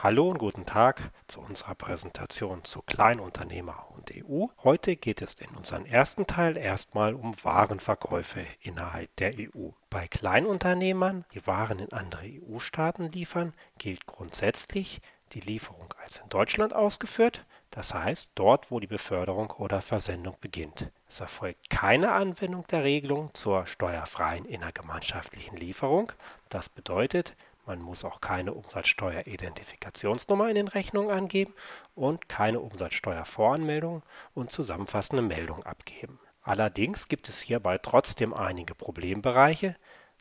Hallo und guten Tag zu unserer Präsentation zu Kleinunternehmer und EU. Heute geht es in unserem ersten Teil erstmal um Warenverkäufe innerhalb der EU. Bei Kleinunternehmern, die Waren in andere EU-Staaten liefern, gilt grundsätzlich die Lieferung als in Deutschland ausgeführt, das heißt dort, wo die Beförderung oder Versendung beginnt. Es erfolgt keine Anwendung der Regelung zur steuerfreien innergemeinschaftlichen Lieferung. Das bedeutet, man muss auch keine Umsatzsteueridentifikationsnummer in den Rechnungen angeben und keine Umsatzsteuervoranmeldung und zusammenfassende Meldung abgeben. Allerdings gibt es hierbei trotzdem einige Problembereiche,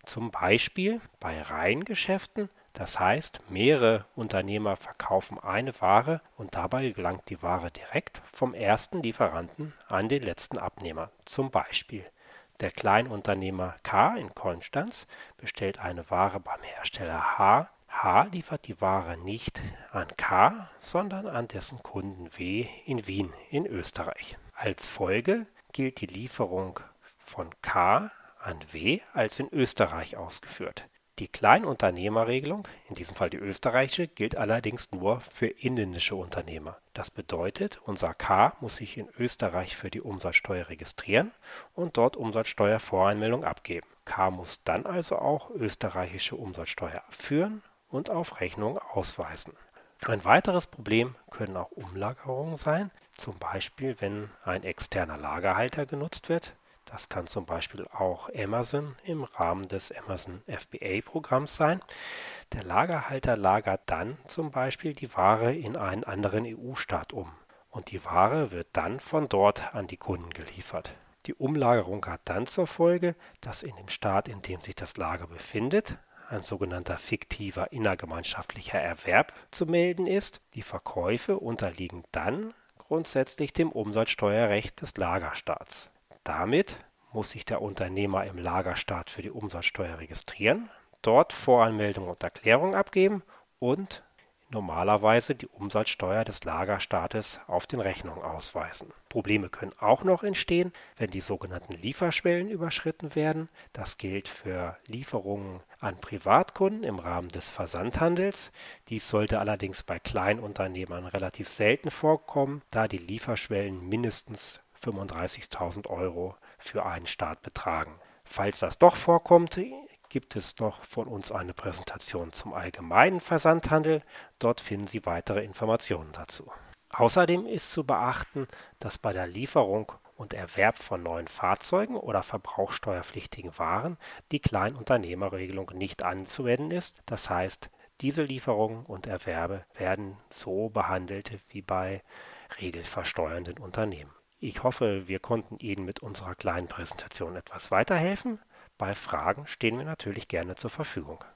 zum Beispiel bei Reihengeschäften, das heißt mehrere Unternehmer verkaufen eine Ware und dabei gelangt die Ware direkt vom ersten Lieferanten an den letzten Abnehmer. Zum Beispiel der Kleinunternehmer K in Konstanz bestellt eine Ware beim Hersteller H. H liefert die Ware nicht an K, sondern an dessen Kunden W in Wien in Österreich. Als Folge gilt die Lieferung von K an W als in Österreich ausgeführt die Kleinunternehmerregelung, in diesem Fall die österreichische, gilt allerdings nur für inländische Unternehmer. Das bedeutet, unser K muss sich in Österreich für die Umsatzsteuer registrieren und dort Umsatzsteuervoranmeldung abgeben. K muss dann also auch österreichische Umsatzsteuer führen und auf Rechnung ausweisen. Ein weiteres Problem können auch Umlagerungen sein, zum Beispiel wenn ein externer Lagerhalter genutzt wird das kann zum Beispiel auch Amazon im Rahmen des Amazon FBA-Programms sein. Der Lagerhalter lagert dann zum Beispiel die Ware in einen anderen EU-Staat um und die Ware wird dann von dort an die Kunden geliefert. Die Umlagerung hat dann zur Folge, dass in dem Staat, in dem sich das Lager befindet, ein sogenannter fiktiver innergemeinschaftlicher Erwerb zu melden ist. Die Verkäufe unterliegen dann grundsätzlich dem Umsatzsteuerrecht des Lagerstaats. Damit muss sich der Unternehmer im Lagerstaat für die Umsatzsteuer registrieren, dort Voranmeldung und Erklärung abgeben und normalerweise die Umsatzsteuer des Lagerstaates auf den Rechnungen ausweisen. Probleme können auch noch entstehen, wenn die sogenannten Lieferschwellen überschritten werden. Das gilt für Lieferungen an Privatkunden im Rahmen des Versandhandels. Dies sollte allerdings bei Kleinunternehmern relativ selten vorkommen, da die Lieferschwellen mindestens 35.000 Euro für einen Start betragen. Falls das doch vorkommt, gibt es noch von uns eine Präsentation zum allgemeinen Versandhandel. Dort finden Sie weitere Informationen dazu. Außerdem ist zu beachten, dass bei der Lieferung und Erwerb von neuen Fahrzeugen oder verbrauchsteuerpflichtigen Waren die Kleinunternehmerregelung nicht anzuwenden ist. Das heißt, diese Lieferungen und Erwerbe werden so behandelt wie bei regelversteuernden Unternehmen. Ich hoffe, wir konnten Ihnen mit unserer kleinen Präsentation etwas weiterhelfen. Bei Fragen stehen wir natürlich gerne zur Verfügung.